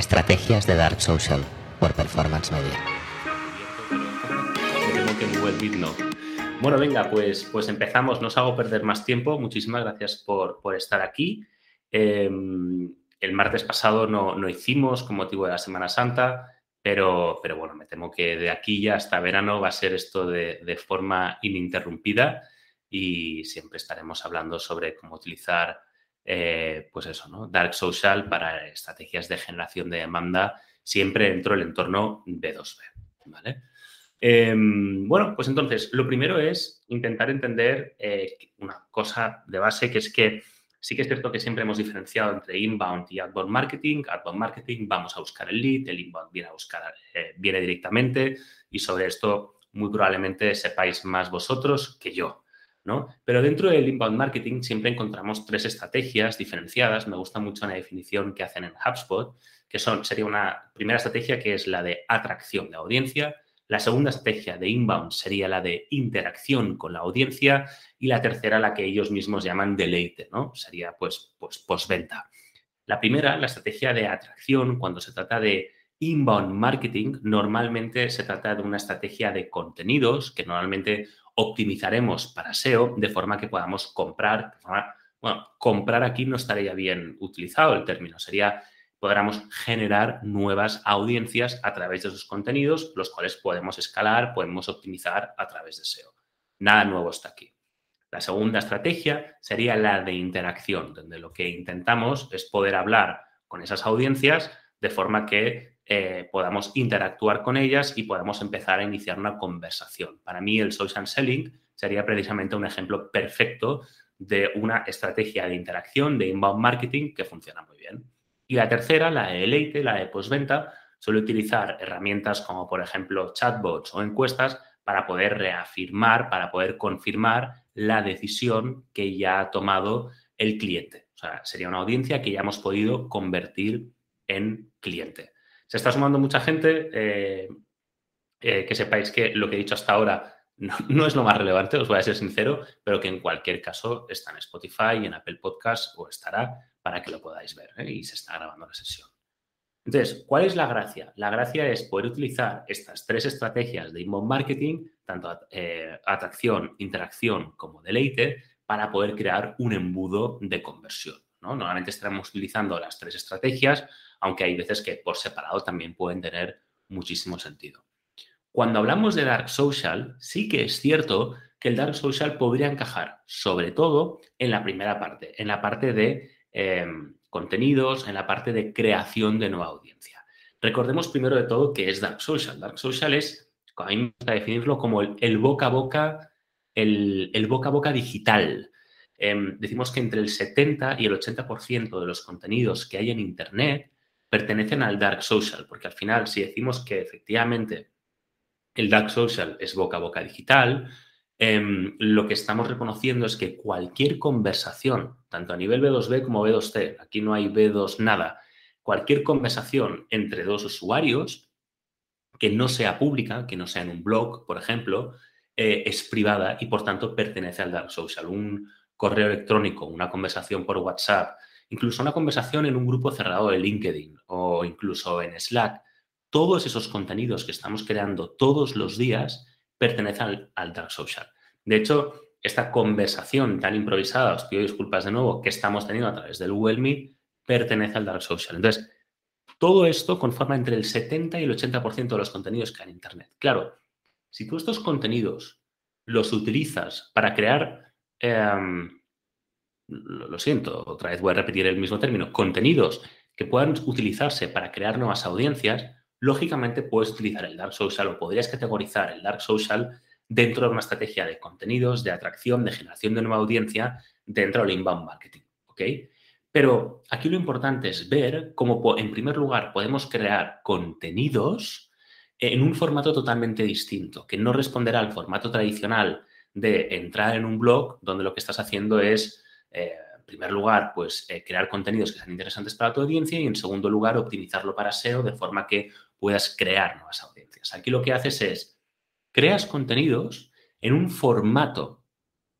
Estrategias de Dark Social por Performance Media. Bueno, venga, pues, pues empezamos. No os hago perder más tiempo. Muchísimas gracias por, estar aquí. Em, el martes pasado no, no, hicimos con motivo de la Semana Santa, pero, pero bueno, me temo que de aquí ya hasta verano va a ser esto de, de forma ininterrumpida y siempre estaremos hablando sobre cómo utilizar eh, pues eso, ¿no? Dark Social para estrategias de generación de demanda, siempre dentro del entorno B2B, ¿vale? Em, bueno, pues entonces, lo primero es intentar entender eh, una cosa de base, que es que sí que es cierto que siempre hemos diferenciado entre inbound y outbound marketing. Outbound marketing, vamos a buscar el lead, el inbound viene a buscar, eh, viene directamente y sobre esto muy probablemente sepáis más vosotros que yo. Pero dentro del inbound marketing siempre encontramos tres estrategias diferenciadas. Me gusta mucho la definición que hacen en HubSpot, que son, sería una primera estrategia que es la de atracción de audiencia, la segunda estrategia de inbound sería la de interacción con la audiencia y la tercera la que ellos mismos llaman deleite, ¿no? Sería pues, pues postventa. La primera, la estrategia de atracción, cuando se trata de inbound marketing, normalmente se trata de una estrategia de contenidos que normalmente optimizaremos para SEO de forma que podamos comprar. bueno, comprar aquí no estaría bien utilizado el término, sería podamos generar nuevas audiencias a través de esos contenidos, los cuales podemos escalar, podemos optimizar a través de SEO. Nada nuevo está aquí. La segunda estrategia sería la de interacción, donde lo que intentamos es poder hablar con esas audiencias de forma que eh, podamos interactuar con ellas y podamos empezar a iniciar una conversación. Para mí el social selling sería precisamente un ejemplo perfecto de una estrategia de interacción, de inbound marketing que funciona muy bien. Y la tercera, la de Elite, la de postventa, suele utilizar herramientas como por ejemplo chatbots o encuestas para poder reafirmar, para poder confirmar la decisión que ya ha tomado el cliente. O sea, sería una audiencia que ya hemos podido convertir en cliente. Se está sumando mucha gente. Eh, eh, que sepáis que lo que he dicho hasta ahora no, es lo más relevante, os voy a ser sincero, pero que en cualquier caso está en Spotify en Apple Podcast o estará para que lo podáis ver ¿eh? y se está grabando la sesión. Entonces, ¿cuál es la gracia? La gracia es poder utilizar estas tres estrategias de inbound marketing, tanto atracción, interacción como deleite, para poder crear un embudo de conversión. Normalmente estaremos utilizando las tres estrategias, aunque hay veces que por separado también pueden tener muchísimo sentido. Cuando hablamos de Dark Social, sí que es cierto que el Dark Social podría encajar, sobre todo en la primera parte, en la parte de em, contenidos, en la parte de creación de nueva audiencia. Recordemos primero de todo qué es Dark Social. Dark Social es, a mí me gusta definirlo como el, boca a boca, el, el boca a boca digital. Em, decimos que entre el 70 y el 80% de los contenidos que hay en Internet pertenecen al dark social, porque al final si decimos que efectivamente el dark social es boca a boca digital, em, lo que estamos reconociendo es que cualquier conversación, tanto a nivel B2B como B2C, aquí no hay B2 nada, cualquier conversación entre dos usuarios que no sea pública, que no sea en un blog, por ejemplo, eh, es privada y por tanto pertenece al dark social. Un correo electrónico, una conversación por WhatsApp, incluso una conversación en un grupo cerrado de LinkedIn o incluso en Slack, todos esos contenidos que estamos creando todos los días pertenecen al, Dark Social. De hecho, esta conversación tan improvisada, os pido disculpas de nuevo, que estamos teniendo a través del Google Meet, pertenece al Dark Social. Entonces, todo esto conforma entre el 70 y el 80% de los contenidos que hay en Internet. Claro, si tú estos contenidos los utilizas para crear em, lo siento, otra vez voy a repetir el mismo término, contenidos que puedan utilizarse para crear nuevas audiencias, lógicamente puedes utilizar el Dark Social o podrías categorizar el Dark Social dentro de una estrategia de contenidos, de atracción, de generación de nueva audiencia dentro del inbound marketing. ¿Ok? Pero aquí lo importante es ver cómo, en primer lugar, podemos crear contenidos en un formato totalmente distinto, que no responderá al formato tradicional de entrar en un blog donde lo que estás haciendo es eh, en primer lugar, pues eh, crear contenidos que sean interesantes para tu audiencia y en segundo lugar, optimizarlo para SEO de forma que puedas crear nuevas audiencias. Aquí lo que haces es, creas contenidos en un formato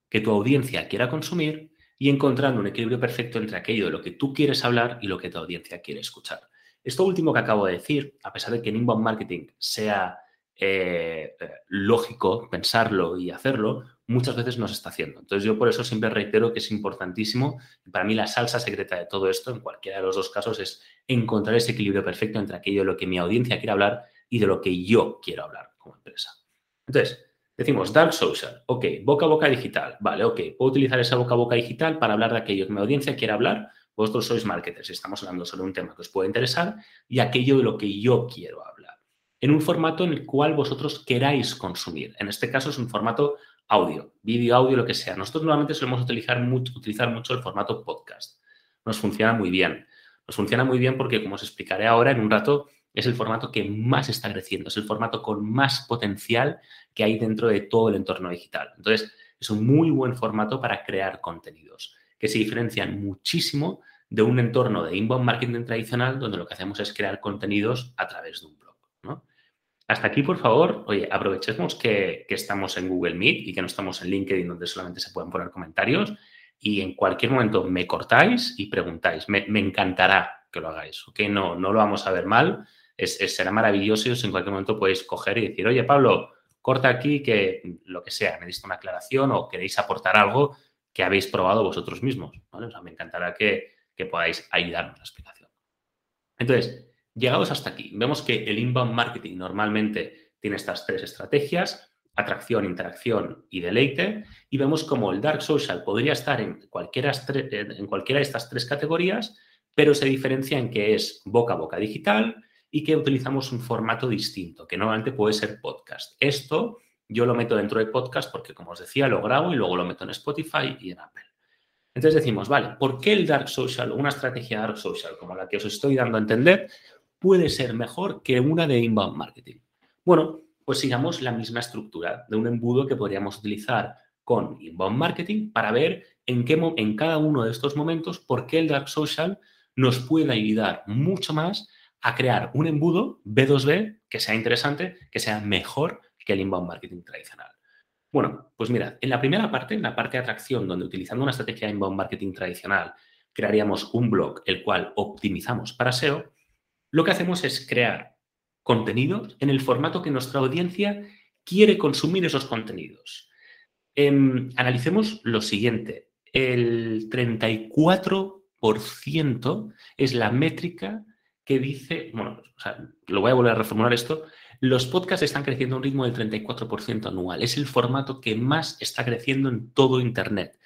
que tu audiencia quiera consumir y encontrando un equilibrio perfecto entre aquello de lo que tú quieres hablar y lo que tu audiencia quiere escuchar. Esto último que acabo de decir, a pesar de que en inbound marketing sea eh, eh, lógico pensarlo y hacerlo, muchas veces no se está haciendo. Entonces yo por eso siempre reitero que es importantísimo, para mí la salsa secreta de todo esto, en cualquiera de los dos casos, es encontrar ese equilibrio perfecto entre aquello de lo que mi audiencia quiere hablar y de lo que yo quiero hablar como empresa. Entonces, decimos dark social, ok, boca a boca digital, vale, ok, puedo utilizar esa boca a boca digital para hablar de aquello que mi audiencia quiere hablar, vosotros sois marketers estamos hablando sobre un tema que os puede interesar y aquello de lo que yo quiero hablar, en un formato en el cual vosotros queráis consumir. En este caso es un formato audio, vídeo, audio, lo que sea. Nosotros normalmente solemos utilizar mucho, utilizar el formato podcast. Nos funciona muy bien. Nos funciona muy bien porque, como os explicaré ahora en un rato, es el formato que más está creciendo, es el formato con más potencial que hay dentro de todo el entorno digital. Entonces, es un muy buen formato para crear contenidos que se diferencian muchísimo de un entorno de inbound marketing tradicional donde lo que hacemos es crear contenidos a través de un. Hasta aquí, por favor, oye, aprovechemos que, estamos en Google Meet y que no estamos en LinkedIn donde solamente se pueden poner comentarios y en cualquier momento me cortáis y preguntáis. Me, encantará que lo hagáis, ¿ok? No, no lo vamos a ver mal. Es, será maravilloso si en cualquier momento podéis coger y decir, oye, Pablo, corta aquí que lo que sea, necesito una aclaración o queréis aportar algo que habéis probado vosotros mismos. Sea, me encantará que, que podáis ayudarnos a la explicación. Entonces, Llegados hasta aquí, vemos que el inbound marketing normalmente tiene estas tres estrategias, atracción, interacción y deleite, y vemos como el dark social podría estar en cualquiera, de estas tres categorías, pero se diferencia en que es boca a boca digital y que utilizamos un formato distinto, que normalmente puede ser podcast. Esto yo lo meto dentro de podcast porque, como os decía, lo grabo y luego lo meto en Spotify y en Apple. Entonces decimos, vale, ¿por qué el dark social, una estrategia dark social como la que os estoy dando a entender, puede ser mejor que una de inbound marketing? Bueno, pues sigamos la misma estructura de un embudo que podríamos utilizar con inbound marketing para ver en, qué, en cada uno de estos momentos por qué el dark social nos puede ayudar mucho más a crear un embudo B2B que sea interesante, que sea mejor que el inbound marketing tradicional. Bueno, pues mirad, en la primera parte, en la parte de atracción, donde utilizando una estrategia de inbound marketing tradicional crearíamos un blog el cual optimizamos para SEO, lo que hacemos es crear contenidos en el formato que nuestra audiencia quiere consumir esos contenidos. Em, analicemos lo siguiente. El 34% es la métrica que dice, bueno, lo voy a volver a reformular esto, los podcasts están creciendo a un ritmo del 34% anual. Es el formato que más está creciendo en todo Internet.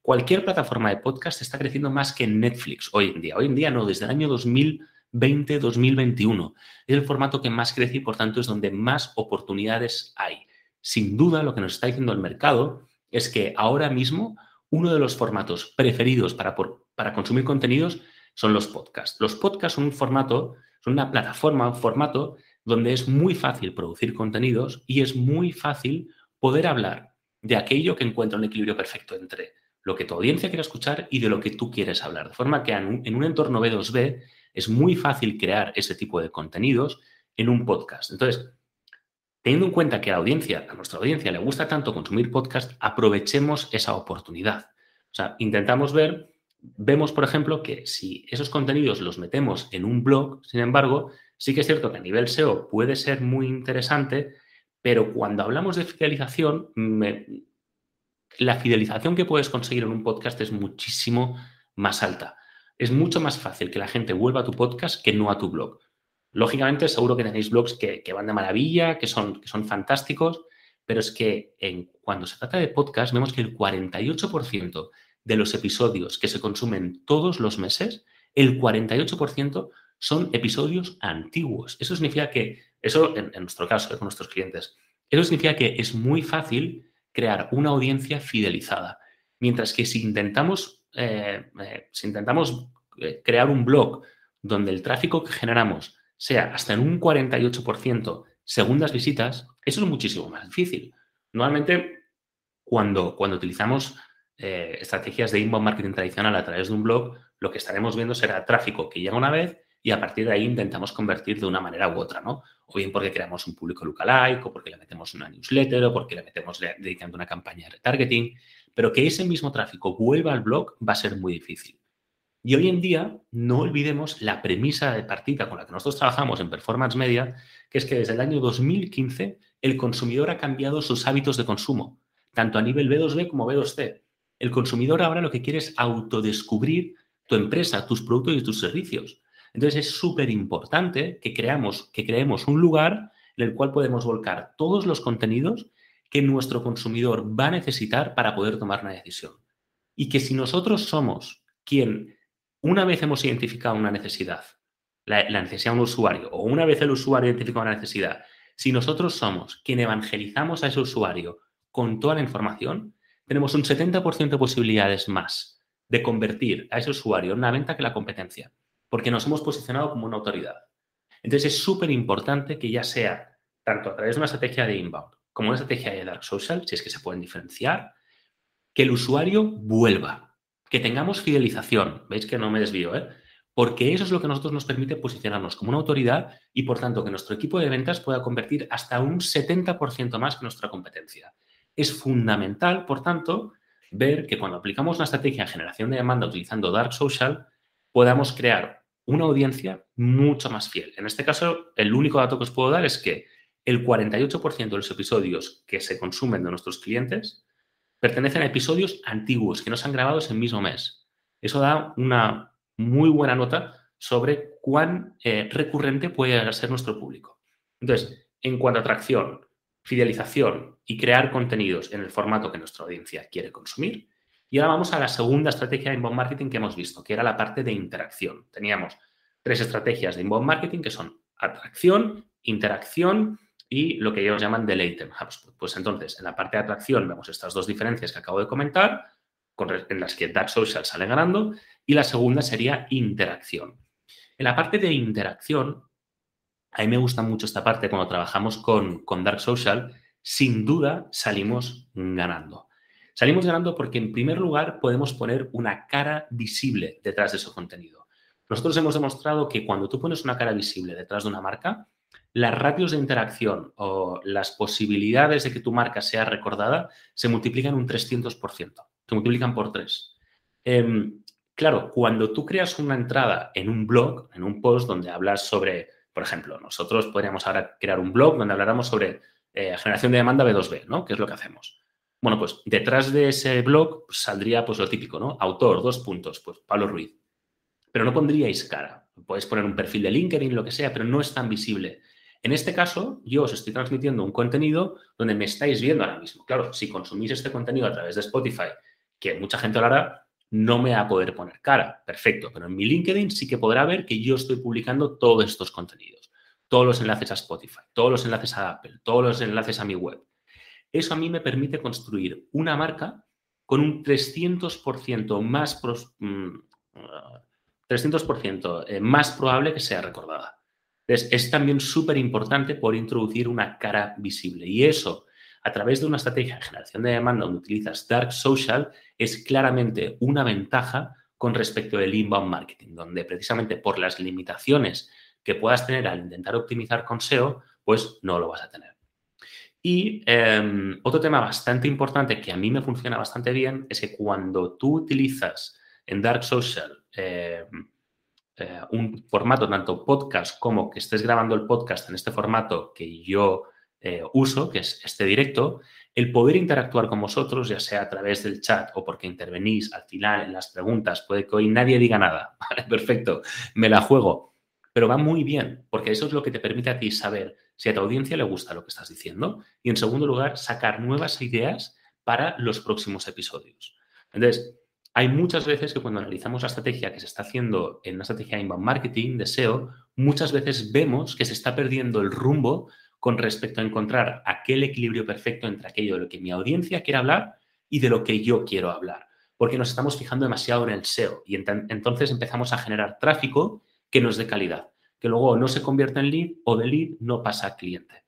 Cualquier plataforma de podcast está creciendo más que Netflix hoy en día. Hoy en día no, desde el año 2000 2020-2021. Es el formato que más crece y por tanto es donde más oportunidades hay. Sin duda, lo que nos está diciendo el mercado es que ahora mismo uno de los formatos preferidos para, para consumir contenidos son los podcasts. Los podcasts son un formato, son una plataforma, un formato donde es muy fácil producir contenidos y es muy fácil poder hablar de aquello que encuentra un equilibrio perfecto entre lo que tu audiencia quiere escuchar y de lo que tú quieres hablar. De forma que en un entorno B2B es muy fácil crear ese tipo de contenidos en un podcast. Entonces, teniendo en cuenta que a la audiencia, a nuestra audiencia le gusta tanto consumir podcast, aprovechemos esa oportunidad. O sea, intentamos ver, vemos, por ejemplo, que si esos contenidos los metemos en un blog, sin embargo, sí que es cierto que a nivel SEO puede ser muy interesante, pero cuando hablamos de fidelización, la fidelización que puedes conseguir en un podcast es muchísimo más alta es mucho más fácil que la gente vuelva a tu podcast que no a tu blog. Lógicamente, seguro que tenéis blogs que, van de maravilla, que son, que son fantásticos, pero es que en, cuando se trata de podcast, vemos que el 48% de los episodios que se consumen todos los meses, el 48% son episodios antiguos. Eso significa que, eso en, nuestro caso, con nuestros clientes, eso significa que es muy fácil crear una audiencia fidelizada. Mientras que si intentamos eh, eh, si intentamos eh, crear un blog donde el tráfico que generamos sea hasta en un 48% segundas visitas, eso es muchísimo más difícil. Normalmente, cuando, cuando utilizamos estrategias de inbound marketing tradicional a través de un blog, lo que estaremos viendo será tráfico que llega una vez y a partir de ahí intentamos convertir de una manera u otra, ¿no? O bien porque creamos un público lookalike, o porque le metemos una newsletter, o porque le metemos dedicando una campaña de retargeting pero que ese mismo tráfico vuelva al blog va a ser muy difícil. Y hoy en día no olvidemos la premisa de partida con la que nosotros trabajamos en Performance Media, que es que desde el año 2015 el consumidor ha cambiado sus hábitos de consumo, tanto a nivel B2B como B2C. El consumidor ahora lo que quiere es autodescubrir tu empresa, tus productos y tus servicios. Entonces es súper importante que, creamos, que creemos un lugar en el cual podemos volcar todos los contenidos que nuestro consumidor va a necesitar para poder tomar una decisión. Y que si nosotros somos quien, una vez hemos identificado una necesidad, la, necesidad de un usuario, o una vez el usuario identifica una necesidad, si nosotros somos quien evangelizamos a ese usuario con toda la información, tenemos un 70% de posibilidades más de convertir a ese usuario en una venta que la competencia, porque nos hemos posicionado como una autoridad. Entonces es súper importante que ya sea tanto a través de una estrategia de inbound como una estrategia de dark social, si es que se pueden diferenciar, que el usuario vuelva, que tengamos fidelización. Veis que no me desvío, ¿eh? Porque eso es lo que a nosotros nos permite posicionarnos como una autoridad y, por tanto, que nuestro equipo de ventas pueda convertir hasta un 70% más que nuestra competencia. Es fundamental, por tanto, ver que cuando aplicamos una estrategia de generación de demanda utilizando Dark Social, podamos crear una audiencia mucho más fiel. En este caso, el único dato que os puedo dar es que el 48% de los episodios que se consumen de nuestros clientes pertenecen a episodios antiguos que no se han grabado ese mismo mes. Eso da una muy buena nota sobre cuán eh, recurrente puede ser nuestro público. Entonces, en cuanto a atracción, fidelización y crear contenidos en el formato que nuestra audiencia quiere consumir. Y ahora vamos a la segunda estrategia de inbound marketing que hemos visto, que era la parte de interacción. Teníamos tres estrategias de inbound marketing que son atracción, interacción y lo que ellos llaman deleite. Pues entonces, en la parte de atracción vemos estas dos diferencias que acabo de comentar, en las que Dark Social sale ganando, y la segunda sería interacción. En la parte de interacción, a mí me gusta mucho esta parte cuando trabajamos con, con Dark Social, sin duda salimos ganando. Salimos ganando porque, en primer lugar, podemos poner una cara visible detrás de su contenido. Nosotros hemos demostrado que cuando tú pones una cara visible detrás de una marca, las ratios de interacción o las posibilidades de que tu marca sea recordada se multiplican un 300%, se multiplican por 3. Em, claro, cuando tú creas una entrada en un blog, en un post donde hablas sobre, por ejemplo, nosotros podríamos ahora crear un blog donde habláramos sobre eh, generación de demanda B2B, ¿no? ¿Qué es lo que hacemos? Bueno, pues detrás de ese blog saldría pues lo típico, ¿no? Autor, dos puntos, pues Pablo Ruiz. Pero no pondríais cara. Podéis poner un perfil de LinkedIn, lo que sea, pero no es tan visible. En este caso, yo os estoy transmitiendo un contenido donde me estáis viendo ahora mismo. Claro, si consumís este contenido a través de Spotify, que mucha gente lo hará, no me va a poder poner cara. Perfecto, pero en mi LinkedIn sí que podrá ver que yo estoy publicando todos estos contenidos. Todos los enlaces a Spotify, todos los enlaces a Apple, todos los enlaces a mi web. Eso a mí me permite construir una marca con un 300% más, 300% mm, eh, más probable que sea recordada. Entonces, es también súper importante por introducir una cara visible. Y eso, a través de una estrategia de generación de demanda donde utilizas Dark Social, es claramente una ventaja con respecto al inbound marketing, donde precisamente por las limitaciones que puedas tener al intentar optimizar con SEO, pues no lo vas a tener. Y em, otro tema bastante importante que a mí me funciona bastante bien es que cuando tú utilizas en Dark Social em, eh, un formato tanto podcast como que estés grabando el podcast en este formato que yo eh, uso, que es este directo, el poder interactuar con vosotros, ya sea a través del chat o porque intervenís al final en las preguntas, puede que hoy nadie diga nada, perfecto, me la juego, pero va muy bien, porque eso es lo que te permite a ti saber si a tu audiencia le gusta lo que estás diciendo y, en segundo lugar, sacar nuevas ideas para los próximos episodios. Entonces, hay muchas veces que cuando analizamos la estrategia que se está haciendo en una estrategia de inbound marketing, de SEO, muchas veces vemos que se está perdiendo el rumbo con respecto a encontrar aquel equilibrio perfecto entre aquello de lo que mi audiencia quiere hablar y de lo que yo quiero hablar. Porque nos estamos fijando demasiado en el SEO y entonces empezamos a generar tráfico que no es de calidad, que luego no se convierte en lead o de lead no pasa a cliente.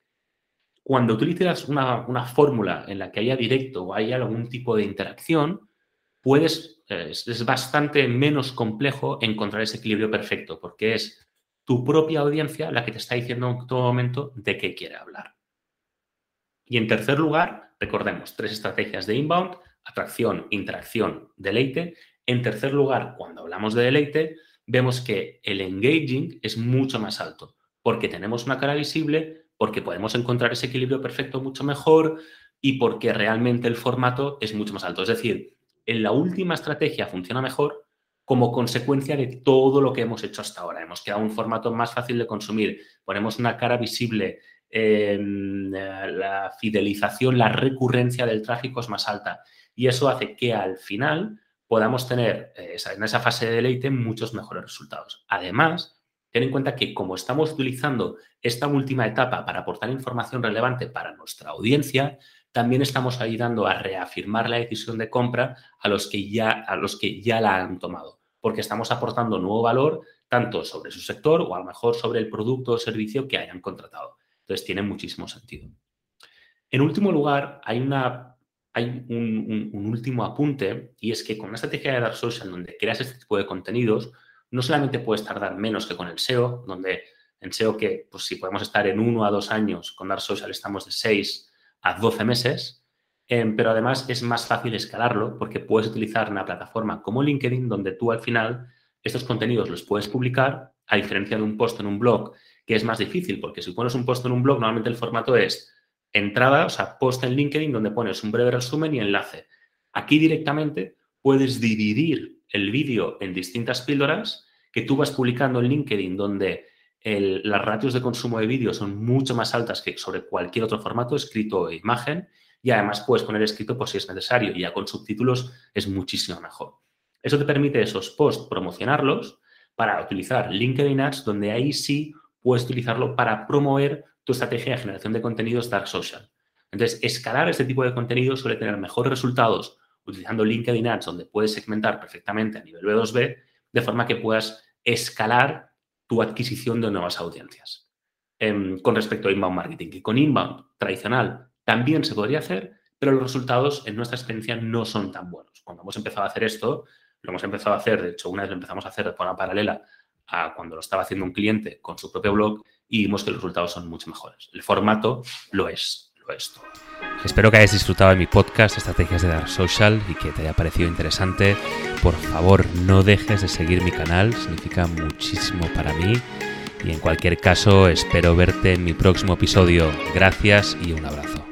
Cuando utilizas una, una fórmula en la que haya directo o haya algún tipo de interacción, puedes, es, bastante menos complejo encontrar ese equilibrio perfecto, porque es tu propia audiencia la que te está diciendo en todo momento de qué quiere hablar. Y en tercer lugar, recordemos, tres estrategias de inbound, atracción, interacción, deleite. En tercer lugar, cuando hablamos de deleite, vemos que el engaging es mucho más alto, porque tenemos una cara visible, porque podemos encontrar ese equilibrio perfecto mucho mejor y porque realmente el formato es mucho más alto. Es decir, en la última estrategia funciona mejor como consecuencia de todo lo que hemos hecho hasta ahora. Hemos quedado un formato más fácil de consumir, ponemos una cara visible, em, la fidelización, la recurrencia del tráfico es más alta y eso hace que al final podamos tener eh, en esa fase de deleite muchos mejores resultados. Además, ten en cuenta que como estamos utilizando esta última etapa para aportar información relevante para nuestra audiencia, también estamos ayudando a reafirmar la decisión de compra a los que ya, a los que ya la han tomado, porque estamos aportando nuevo valor tanto sobre su sector o a lo mejor sobre el producto o servicio que hayan contratado. Entonces, tiene muchísimo sentido. En último lugar, hay, una, hay un, último apunte y es que con una estrategia de Dark Social donde creas este tipo de contenidos, no solamente puedes tardar menos que con el SEO, donde en SEO que, pues si podemos estar en uno a dos años, con Dark Social estamos de seis a 12 meses, em, pero además es más fácil escalarlo porque puedes utilizar una plataforma como LinkedIn donde tú al final estos contenidos los puedes publicar a diferencia de un post en un blog que es más difícil porque si pones un post en un blog normalmente el formato es entrada, o sea, post en LinkedIn donde pones un breve resumen y enlace. Aquí directamente puedes dividir el vídeo en distintas píldoras que tú vas publicando en LinkedIn donde las ratios de consumo de vídeo son mucho más altas que sobre cualquier otro formato, escrito e imagen, y además puedes poner escrito por si es necesario, y ya con subtítulos es muchísimo mejor. Eso te permite esos posts promocionarlos para utilizar LinkedIn Ads, donde ahí sí puedes utilizarlo para promover tu estrategia de generación de contenidos Dark Social. Entonces, escalar este tipo de contenido suele tener mejores resultados utilizando LinkedIn Ads, donde puedes segmentar perfectamente a nivel B2B, de forma que puedas escalar tu adquisición de nuevas audiencias. Em, con respecto a inbound marketing, que con inbound tradicional también se podría hacer, pero los resultados en nuestra experiencia no son tan buenos. Cuando hemos empezado a hacer esto, lo hemos empezado a hacer, de hecho, una vez lo empezamos a hacer de forma paralela a cuando lo estaba haciendo un cliente con su propio blog y vimos que los resultados son mucho mejores. El formato lo es, lo es todo. Espero que hayas disfrutado de mi podcast Estrategias de Dark Social y que te haya parecido interesante. Por favor, no dejes de seguir mi canal, significa muchísimo para mí. Y en cualquier caso, espero verte en mi próximo episodio. Gracias y un abrazo.